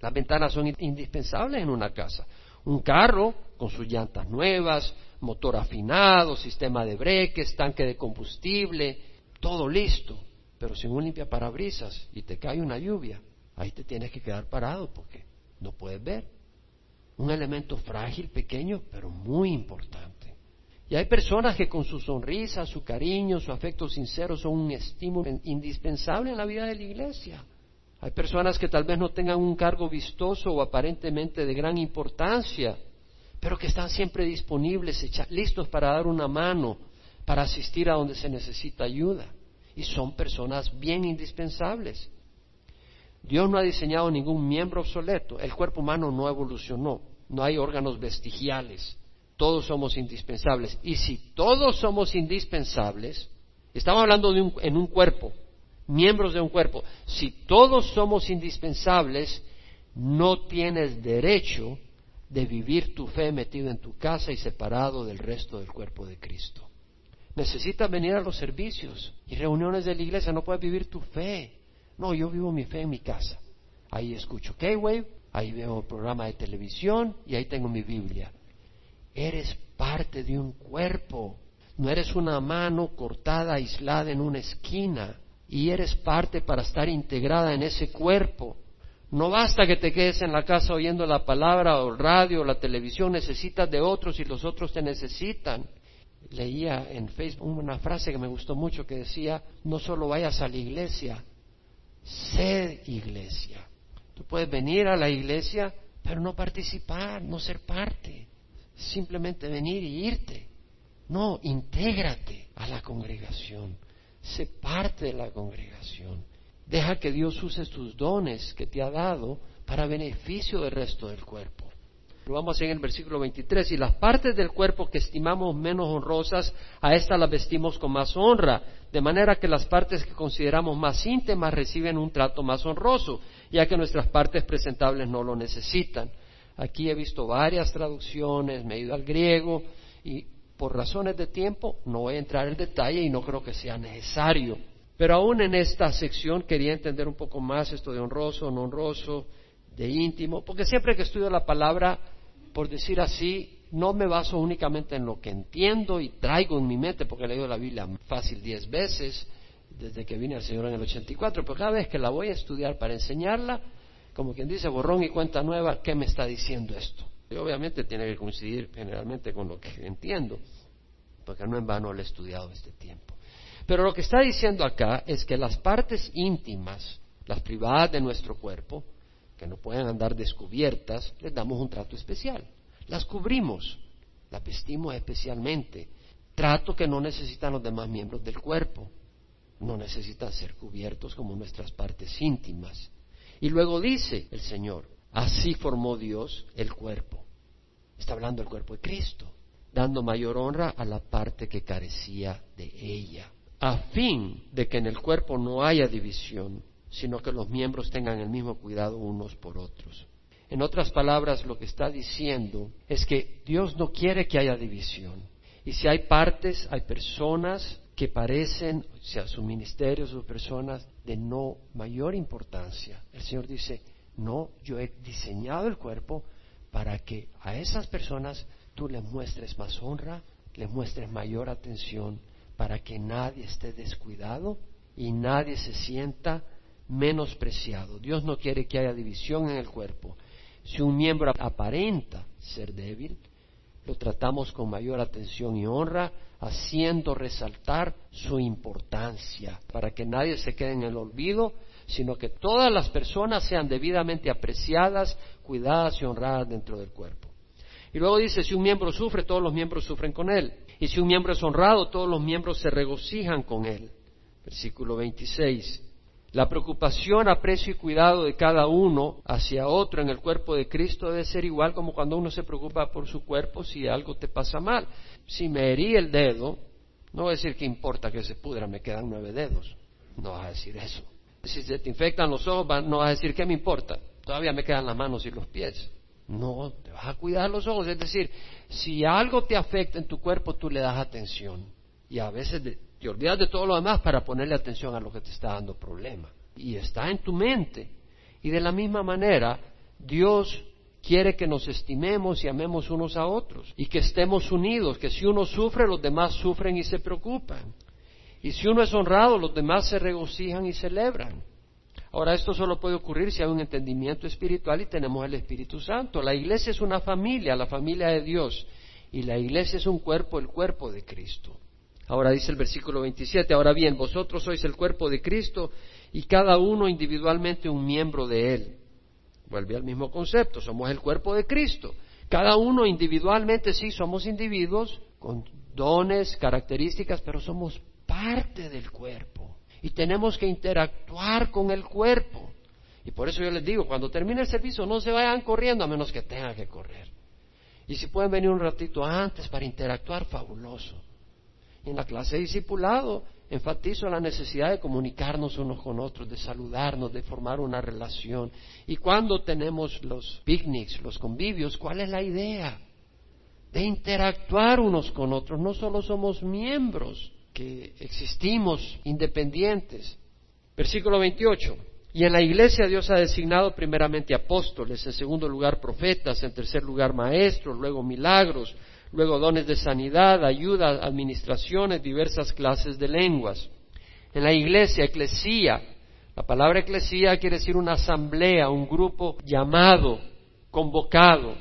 [SPEAKER 1] Las ventanas son indispensables en una casa. Un carro con sus llantas nuevas, motor afinado, sistema de breques, tanque de combustible, todo listo, pero sin un limpia parabrisas y te cae una lluvia, ahí te tienes que quedar parado porque no puedes ver un elemento frágil, pequeño, pero muy importante. Y hay personas que con su sonrisa, su cariño, su afecto sincero son un estímulo indispensable en la vida de la iglesia. Hay personas que tal vez no tengan un cargo vistoso o aparentemente de gran importancia, pero que están siempre disponibles, listos para dar una mano, para asistir a donde se necesita ayuda. Y son personas bien indispensables. Dios no ha diseñado ningún miembro obsoleto. El cuerpo humano no evolucionó. No hay órganos vestigiales. Todos somos indispensables. Y si todos somos indispensables, estamos hablando de un, en un cuerpo, miembros de un cuerpo. Si todos somos indispensables, no tienes derecho de vivir tu fe metido en tu casa y separado del resto del cuerpo de Cristo. Necesitas venir a los servicios y reuniones de la iglesia, no puedes vivir tu fe. No, yo vivo mi fe en mi casa. Ahí escucho K-Wave, ahí veo el programa de televisión y ahí tengo mi Biblia. Eres parte de un cuerpo. No eres una mano cortada, aislada en una esquina. Y eres parte para estar integrada en ese cuerpo. No basta que te quedes en la casa oyendo la palabra o el radio o la televisión, necesitas de otros y los otros te necesitan. Leía en Facebook una frase que me gustó mucho que decía, no solo vayas a la iglesia, ser iglesia. Tú puedes venir a la iglesia, pero no participar, no ser parte. Simplemente venir y irte. No, intégrate a la congregación. Sé parte de la congregación. Deja que Dios use tus dones que te ha dado para beneficio del resto del cuerpo. Lo vamos en el versículo 23. Y las partes del cuerpo que estimamos menos honrosas, a estas las vestimos con más honra, de manera que las partes que consideramos más íntimas reciben un trato más honroso, ya que nuestras partes presentables no lo necesitan. Aquí he visto varias traducciones, me he ido al griego y por razones de tiempo no voy a entrar en detalle y no creo que sea necesario. Pero aún en esta sección quería entender un poco más esto de honroso, no honroso, de íntimo, porque siempre que estudio la palabra, por decir así, no me baso únicamente en lo que entiendo y traigo en mi mente, porque he leído la Biblia fácil diez veces desde que vine al Señor en el 84, pero cada vez que la voy a estudiar para enseñarla, como quien dice, borrón y cuenta nueva, ¿qué me está diciendo esto? Y obviamente tiene que coincidir generalmente con lo que entiendo, porque no en vano lo he estudiado este tiempo. Pero lo que está diciendo acá es que las partes íntimas, las privadas de nuestro cuerpo, que no pueden andar descubiertas, les damos un trato especial. Las cubrimos, las vestimos especialmente. Trato que no necesitan los demás miembros del cuerpo. No necesitan ser cubiertos como nuestras partes íntimas. Y luego dice el Señor, así formó Dios el cuerpo. Está hablando del cuerpo de Cristo, dando mayor honra a la parte que carecía de ella, a fin de que en el cuerpo no haya división, sino que los miembros tengan el mismo cuidado unos por otros. En otras palabras, lo que está diciendo es que Dios no quiere que haya división. Y si hay partes, hay personas que parecen, o sea, su ministerio, sus personas, de no mayor importancia. El Señor dice, no, yo he diseñado el cuerpo para que a esas personas tú les muestres más honra, les muestres mayor atención, para que nadie esté descuidado y nadie se sienta menospreciado. Dios no quiere que haya división en el cuerpo. Si un miembro aparenta ser débil, lo tratamos con mayor atención y honra, haciendo resaltar su importancia, para que nadie se quede en el olvido, sino que todas las personas sean debidamente apreciadas, cuidadas y honradas dentro del cuerpo. Y luego dice, si un miembro sufre, todos los miembros sufren con él. Y si un miembro es honrado, todos los miembros se regocijan con él. Versículo 26. La preocupación, aprecio y cuidado de cada uno hacia otro en el cuerpo de Cristo debe ser igual como cuando uno se preocupa por su cuerpo si algo te pasa mal. Si me herí el dedo, no voy a decir que importa que se pudra, me quedan nueve dedos. No vas a decir eso. Si se te infectan los ojos, no vas a decir qué me importa. Todavía me quedan las manos y los pies. No, te vas a cuidar los ojos. Es decir, si algo te afecta en tu cuerpo, tú le das atención. Y a veces te olvidas de todo lo demás para ponerle atención a lo que te está dando problema. Y está en tu mente. Y de la misma manera, Dios quiere que nos estimemos y amemos unos a otros y que estemos unidos, que si uno sufre, los demás sufren y se preocupan. Y si uno es honrado, los demás se regocijan y celebran. Ahora, esto solo puede ocurrir si hay un entendimiento espiritual y tenemos el Espíritu Santo. La iglesia es una familia, la familia de Dios. Y la iglesia es un cuerpo, el cuerpo de Cristo. Ahora dice el versículo 27, ahora bien, vosotros sois el cuerpo de Cristo y cada uno individualmente un miembro de Él. Vuelve al mismo concepto, somos el cuerpo de Cristo. Cada uno individualmente sí somos individuos con dones, características, pero somos parte del cuerpo y tenemos que interactuar con el cuerpo. Y por eso yo les digo, cuando termine el servicio no se vayan corriendo a menos que tengan que correr. Y si pueden venir un ratito antes para interactuar, fabuloso en la clase de discipulado enfatizo la necesidad de comunicarnos unos con otros, de saludarnos, de formar una relación. Y cuando tenemos los picnics, los convivios, ¿cuál es la idea? De interactuar unos con otros. No solo somos miembros, que existimos independientes. Versículo 28. Y en la iglesia Dios ha designado primeramente apóstoles, en segundo lugar profetas, en tercer lugar maestros, luego milagros, luego dones de sanidad, ayuda, administraciones, diversas clases de lenguas. En la iglesia, eclesía, la palabra eclesía quiere decir una asamblea, un grupo llamado, convocado.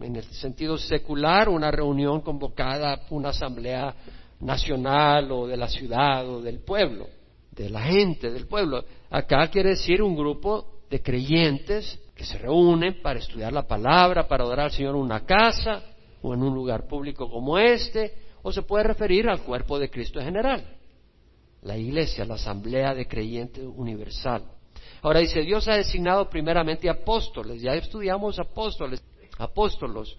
[SPEAKER 1] En el sentido secular, una reunión convocada, una asamblea nacional o de la ciudad o del pueblo, de la gente del pueblo. Acá quiere decir un grupo de creyentes que se reúnen para estudiar la palabra, para adorar al Señor en una casa, o en un lugar público como este, o se puede referir al cuerpo de Cristo en general. la iglesia, la asamblea de creyentes universal. Ahora dice, Dios ha designado primeramente apóstoles, ya estudiamos apóstoles, apóstolos,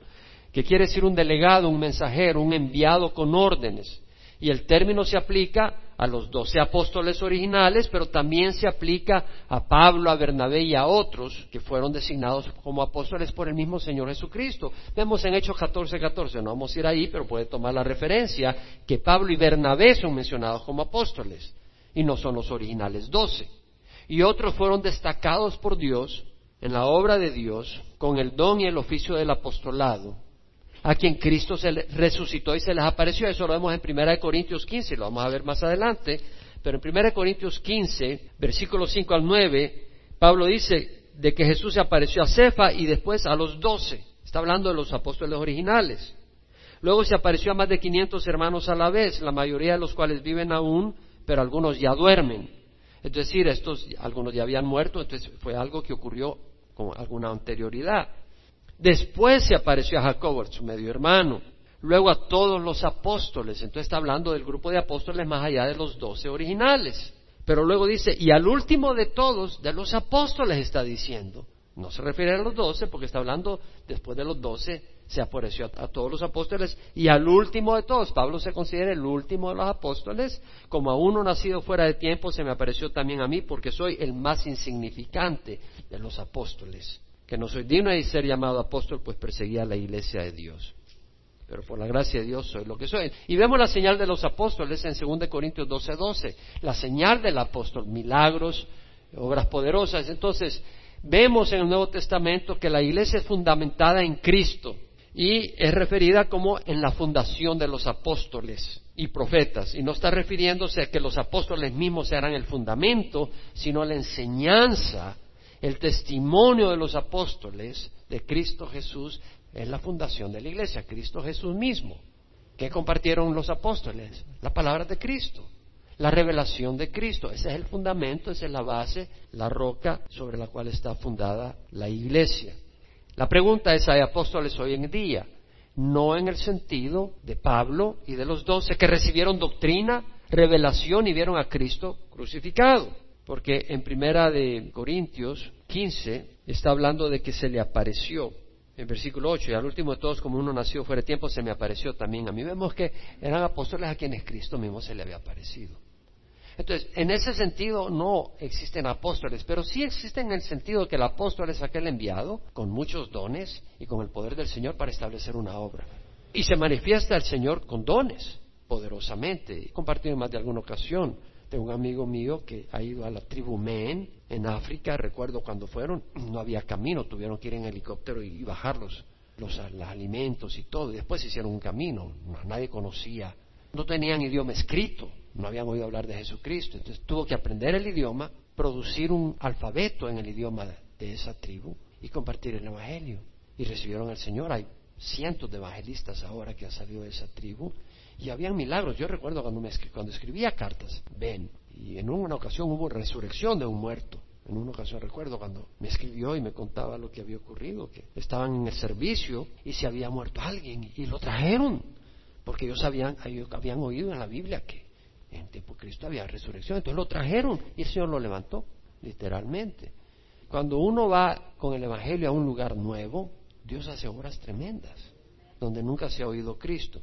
[SPEAKER 1] que quiere decir un delegado, un mensajero, un enviado con órdenes. Y el término se aplica a los doce apóstoles originales, pero también se aplica a Pablo, a Bernabé y a otros que fueron designados como apóstoles por el mismo Señor Jesucristo. Vemos en Hechos 14, 14, no vamos a ir ahí, pero puede tomar la referencia que Pablo y Bernabé son mencionados como apóstoles y no son los originales doce. Y otros fueron destacados por Dios en la obra de Dios con el don y el oficio del apostolado a quien Cristo se resucitó y se les apareció. Eso lo vemos en 1 Corintios 15, lo vamos a ver más adelante. Pero en 1 Corintios 15, versículos 5 al 9, Pablo dice de que Jesús se apareció a Cefa y después a los doce. Está hablando de los apóstoles originales. Luego se apareció a más de 500 hermanos a la vez, la mayoría de los cuales viven aún, pero algunos ya duermen. Es decir, estos, algunos ya habían muerto, entonces fue algo que ocurrió con alguna anterioridad. Después se apareció a Jacobo, su medio hermano. Luego a todos los apóstoles. Entonces está hablando del grupo de apóstoles más allá de los doce originales. Pero luego dice, y al último de todos, de los apóstoles está diciendo. No se refiere a los doce, porque está hablando después de los doce, se apareció a, a, todos los apóstoles y al último de todos. Pablo se considera el último de los apóstoles. Como a uno nacido fuera de tiempo, se me apareció también a mí, porque soy el más insignificante de los apóstoles que no soy digno de ser llamado apóstol, pues perseguía a la iglesia de Dios. Pero por la gracia de Dios soy lo que soy. Y vemos la señal de los apóstoles en 2 Corintios 12, 12. La señal del apóstol, milagros, obras poderosas. Entonces, vemos en el Nuevo Testamento que la iglesia es fundamentada en Cristo y es referida como en la fundación de los apóstoles y profetas. Y no está refiriéndose a que los apóstoles mismos eran el fundamento, sino la enseñanza el testimonio de los apóstoles de Cristo Jesús es la fundación de la iglesia, Cristo Jesús mismo. ¿Qué compartieron los apóstoles? La palabra de Cristo, la revelación de Cristo. Ese es el fundamento, esa es la base, la roca sobre la cual está fundada la iglesia. La pregunta es, ¿hay apóstoles hoy en día? No en el sentido de Pablo y de los doce que recibieron doctrina, revelación y vieron a Cristo crucificado porque en primera de Corintios 15 está hablando de que se le apareció en versículo 8, y al último de todos, como uno nació fuera de tiempo, se me apareció también a mí. Vemos que eran apóstoles a quienes Cristo mismo se le había aparecido. Entonces, en ese sentido no existen apóstoles, pero sí existen en el sentido que el apóstol es aquel enviado con muchos dones y con el poder del Señor para establecer una obra. Y se manifiesta el Señor con dones, poderosamente. He compartido en más de alguna ocasión de un amigo mío que ha ido a la tribu Men en África, recuerdo cuando fueron, no había camino, tuvieron que ir en helicóptero y, bajarlos los, alimentos y todo, y después hicieron un camino, nadie conocía, no tenían idioma escrito, no habían oído hablar de Jesucristo, entonces tuvo que aprender el idioma, producir un alfabeto en el idioma de esa tribu y compartir el Evangelio. Y recibieron al Señor. Hay cientos de evangelistas ahora que han salido de esa tribu y habían milagros. Yo recuerdo cuando, me, cuando escribía cartas, ven, y en una ocasión hubo resurrección de un muerto. En una ocasión recuerdo cuando me escribió y me contaba lo que había ocurrido, que estaban en el servicio y se había muerto alguien y lo trajeron, porque ellos habían, habían oído en la Biblia que en tiempo de Cristo había resurrección, entonces lo trajeron y el Señor lo levantó, literalmente. Cuando uno va con el Evangelio a un lugar nuevo, Dios hace obras tremendas, donde nunca se ha oído Cristo.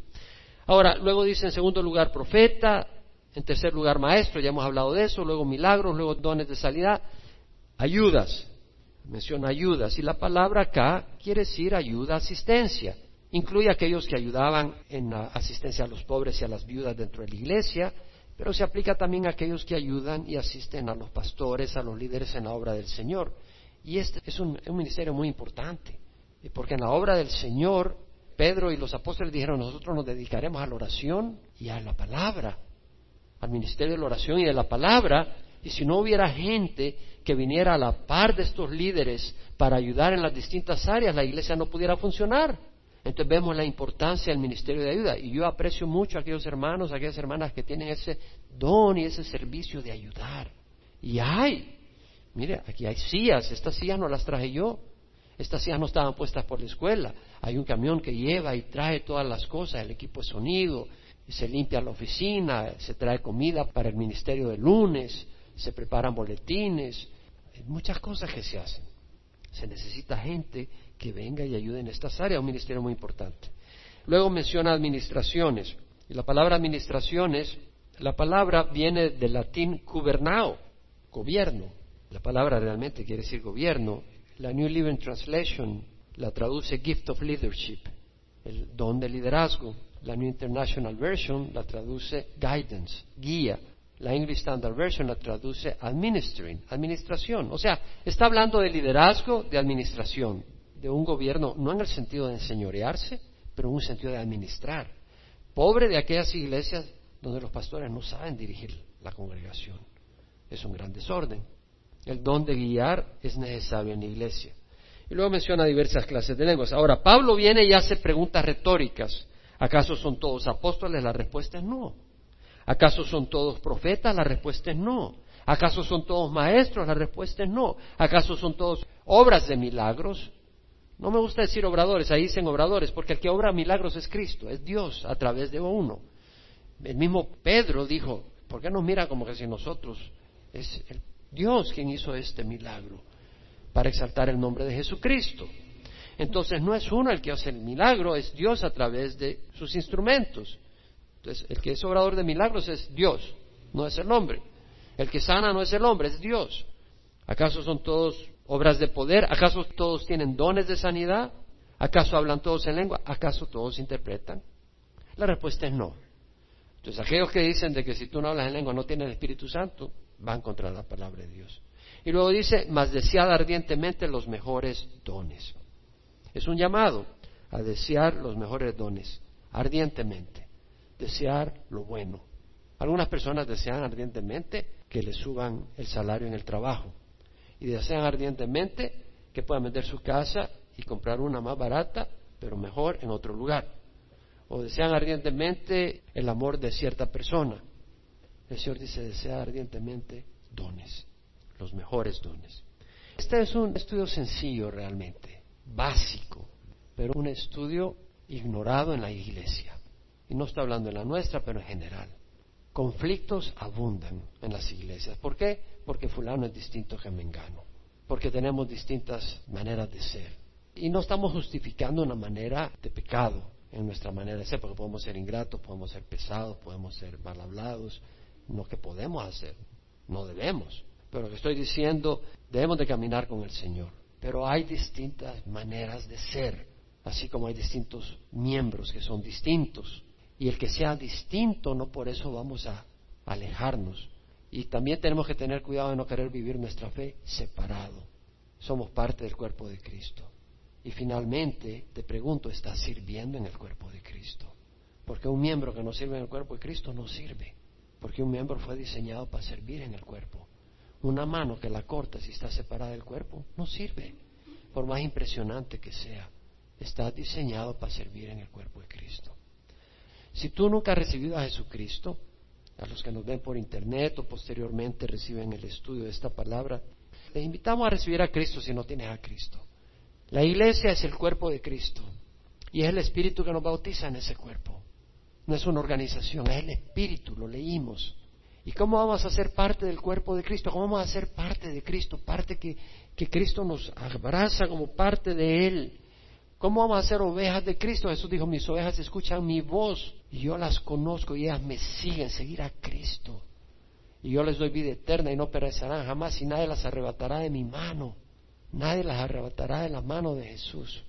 [SPEAKER 1] Ahora, luego dice en segundo lugar profeta, en tercer lugar maestro, ya hemos hablado de eso, luego milagros, luego dones de sanidad, ayudas, menciona ayudas, y la palabra acá quiere decir ayuda, asistencia. Incluye aquellos que ayudaban en la asistencia a los pobres y a las viudas dentro de la iglesia, pero se aplica también a aquellos que ayudan y asisten a los pastores, a los líderes en la obra del Señor. Y este es un, un ministerio muy importante, porque en la obra del Señor Pedro y los apóstoles dijeron, nosotros nos dedicaremos a la oración y a la palabra, al ministerio de la oración y de la palabra, y si no hubiera gente que viniera a la par de estos líderes para ayudar en las distintas áreas, la iglesia no pudiera funcionar. Entonces vemos la importancia del ministerio de ayuda. Y yo aprecio mucho a aquellos hermanos, a aquellas hermanas que tienen ese don y ese servicio de ayudar. Y hay, mire, aquí hay sillas, estas sillas no las traje yo, estas sillas no estaban puestas por la escuela. Hay un camión que lleva y trae todas las cosas, el equipo de sonido, se limpia la oficina, se trae comida para el ministerio del lunes, se preparan boletines, hay muchas cosas que se hacen. Se necesita gente que venga y ayude en estas áreas, un ministerio muy importante. Luego menciona administraciones. Y la palabra administraciones, la palabra viene del latín gubernao, gobierno. La palabra realmente quiere decir gobierno. La New Living Translation la traduce gift of leadership, el don de liderazgo. La New International Version la traduce guidance, guía. La English Standard Version la traduce administering, administración. O sea, está hablando de liderazgo, de administración, de un gobierno, no en el sentido de enseñorearse, pero en un sentido de administrar. Pobre de aquellas iglesias donde los pastores no saben dirigir la congregación. Es un gran desorden. El don de guiar es necesario en la iglesia. Y luego menciona diversas clases de lenguas. Ahora, Pablo viene y hace preguntas retóricas. ¿Acaso son todos apóstoles? La respuesta es no. ¿Acaso son todos profetas? La respuesta es no. ¿Acaso son todos maestros? La respuesta es no. ¿Acaso son todos obras de milagros? No me gusta decir obradores, ahí dicen obradores, porque el que obra milagros es Cristo, es Dios a través de uno. El mismo Pedro dijo, ¿por qué nos mira como que si nosotros es el Dios quien hizo este milagro? Para exaltar el nombre de Jesucristo. Entonces no es uno el que hace el milagro, es Dios a través de sus instrumentos. Entonces, el que es obrador de milagros es Dios, no es el hombre. El que sana no es el hombre, es Dios. ¿Acaso son todos obras de poder? ¿Acaso todos tienen dones de sanidad? ¿Acaso hablan todos en lengua? ¿Acaso todos interpretan? La respuesta es no. Entonces, aquellos que dicen de que si tú no hablas en lengua no tienes el Espíritu Santo, van contra la palabra de Dios. Y luego dice, mas desead ardientemente los mejores dones. Es un llamado a desear los mejores dones, ardientemente desear lo bueno. Algunas personas desean ardientemente que les suban el salario en el trabajo y desean ardientemente que puedan vender su casa y comprar una más barata, pero mejor en otro lugar. O desean ardientemente el amor de cierta persona. El Señor dice, desea ardientemente dones, los mejores dones. Este es un estudio sencillo realmente, básico, pero un estudio ignorado en la iglesia y no está hablando en la nuestra, pero en general. Conflictos abundan en las iglesias. ¿Por qué? Porque fulano es distinto que mengano, porque tenemos distintas maneras de ser. Y no estamos justificando una manera de pecado en nuestra manera de ser, porque podemos ser ingratos, podemos ser pesados, podemos ser mal hablados, no que podemos hacer, no debemos. Pero que estoy diciendo, debemos de caminar con el Señor. Pero hay distintas maneras de ser, así como hay distintos miembros que son distintos. Y el que sea distinto, no por eso vamos a alejarnos. Y también tenemos que tener cuidado de no querer vivir nuestra fe separado. Somos parte del cuerpo de Cristo. Y finalmente, te pregunto, ¿estás sirviendo en el cuerpo de Cristo? Porque un miembro que no sirve en el cuerpo de Cristo no sirve. Porque un miembro fue diseñado para servir en el cuerpo. Una mano que la corta si está separada del cuerpo no sirve. Por más impresionante que sea, está diseñado para servir en el cuerpo de Cristo. Si tú nunca has recibido a Jesucristo, a los que nos ven por internet o posteriormente reciben el estudio de esta palabra, les invitamos a recibir a Cristo si no tienes a Cristo. La iglesia es el cuerpo de Cristo y es el Espíritu que nos bautiza en ese cuerpo. No es una organización, es el Espíritu, lo leímos. ¿Y cómo vamos a ser parte del cuerpo de Cristo? ¿Cómo vamos a ser parte de Cristo? Parte que, que Cristo nos abraza como parte de Él. ¿Cómo vamos a ser ovejas de Cristo? Jesús dijo, mis ovejas escuchan mi voz y yo las conozco y ellas me siguen, seguir a Cristo. Y yo les doy vida eterna y no perecerán jamás y nadie las arrebatará de mi mano. Nadie las arrebatará de la mano de Jesús.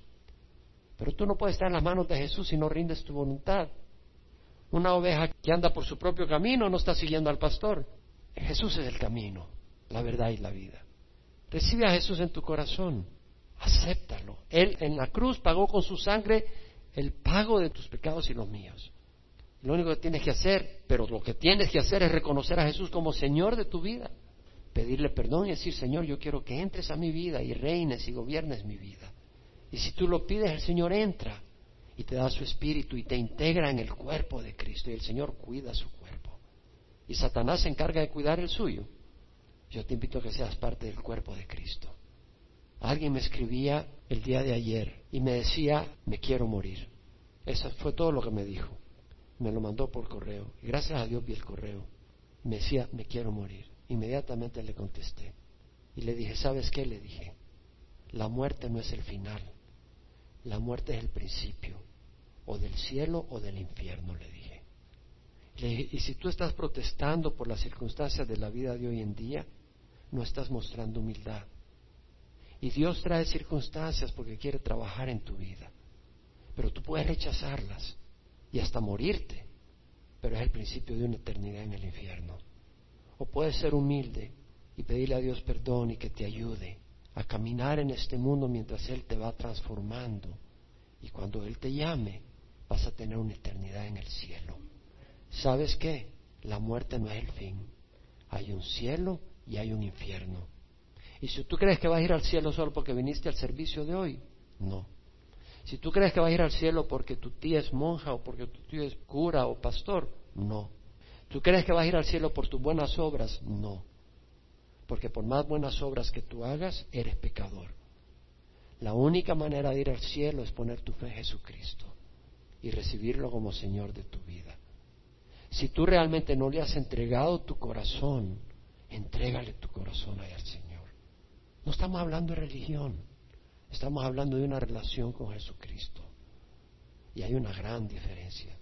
[SPEAKER 1] Pero tú no puedes estar en las manos de Jesús si no rindes tu voluntad. Una oveja que anda por su propio camino no está siguiendo al pastor. Jesús es el camino, la verdad y la vida. Recibe a Jesús en tu corazón. Acéptalo. Él en la cruz pagó con su sangre el pago de tus pecados y los míos. Lo único que tienes que hacer, pero lo que tienes que hacer es reconocer a Jesús como Señor de tu vida. Pedirle perdón y decir, Señor, yo quiero que entres a mi vida y reines y gobiernes mi vida. Y si tú lo pides, el Señor entra y te da su espíritu y te integra en el cuerpo de Cristo y el Señor cuida su cuerpo. Y Satanás se encarga de cuidar el suyo. Yo te invito a que seas parte del cuerpo de Cristo. Alguien me escribía el día de ayer y me decía, me quiero morir. Eso fue todo lo que me dijo. me lo mandó por correo. Y gracias a Dios vi el correo. Me decía, me quiero morir. Inmediatamente le contesté. Y le dije, ¿sabes qué? Le dije, la muerte no es el final. La muerte es el principio. O del cielo o del infierno, le dije. Y si tú estás protestando por las circunstancias de la vida de hoy en día, no estás mostrando humildad. Y Dios trae circunstancias porque quiere trabajar en tu vida. Pero tú puedes rechazarlas y hasta morirte, pero es el principio de una eternidad en el infierno. O puedes ser humilde y pedirle a Dios perdón y que te ayude a caminar en este mundo mientras Él te va transformando. Y cuando Él te llame, vas a tener una eternidad en el cielo. ¿Sabes qué? La muerte no es el fin. Hay un cielo y hay un infierno. Y si tú crees que vas a ir al cielo solo porque viniste al servicio de hoy, no. Si tú crees que vas a ir al cielo porque tu tía es monja o porque tu tío es cura o pastor, no. ¿Tú crees que vas a ir al cielo por tus buenas obras? No. Porque por más buenas obras que tú hagas, eres pecador. La única manera de ir al cielo es poner tu fe en Jesucristo y recibirlo como Señor de tu vida. Si tú realmente no le has entregado tu corazón, entrégale tu corazón al Señor. No estamos hablando de religión. Estamos hablando de una relación con Jesucristo. Y hay una gran diferencia.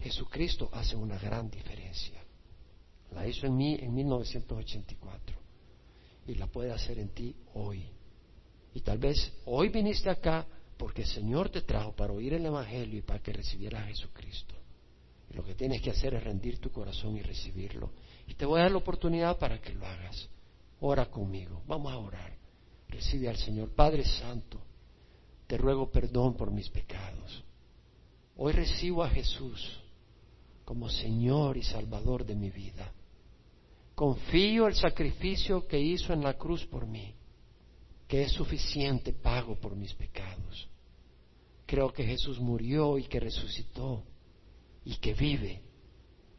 [SPEAKER 1] Jesucristo hace una gran diferencia. La hizo en mí en 1984 y la puede hacer en ti hoy. Y tal vez hoy viniste acá porque el Señor te trajo para oír el Evangelio y para que recibieras a Jesucristo. Y lo que tienes que hacer es rendir tu corazón y recibirlo. Y te voy a dar la oportunidad para que lo hagas. Ora conmigo. Vamos a orar. Recibe al Señor. Padre Santo, te ruego perdón por mis pecados. Hoy recibo a Jesús como Señor y Salvador de mi vida. Confío el sacrificio que hizo en la cruz por mí, que es suficiente pago por mis pecados. Creo que Jesús murió y que resucitó y que vive.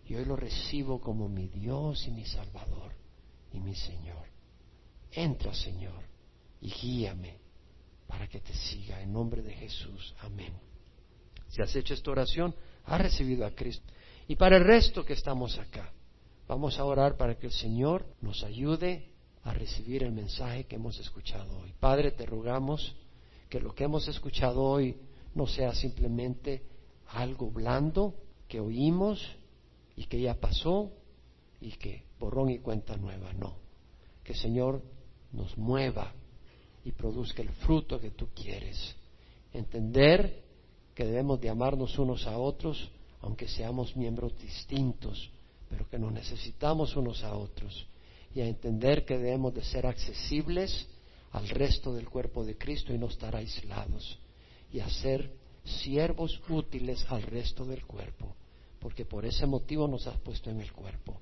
[SPEAKER 1] Y hoy lo recibo como mi Dios y mi Salvador y mi Señor. Entra, Señor y guíame para que te siga. En nombre de Jesús. Amén. Si has hecho esta oración, has recibido a Cristo. Y para el resto que estamos acá, vamos a orar para que el Señor nos ayude a recibir el mensaje que hemos escuchado hoy. Padre, te rogamos que lo que hemos escuchado hoy no sea simplemente algo blando que oímos y que ya pasó y que borrón y cuenta nueva, no. Que Señor nos mueva y produzca el fruto que tú quieres. Entender que debemos de amarnos unos a otros, aunque seamos miembros distintos, pero que nos necesitamos unos a otros. Y a entender que debemos de ser accesibles al resto del cuerpo de Cristo y no estar aislados. Y a ser siervos útiles al resto del cuerpo, porque por ese motivo nos has puesto en el cuerpo.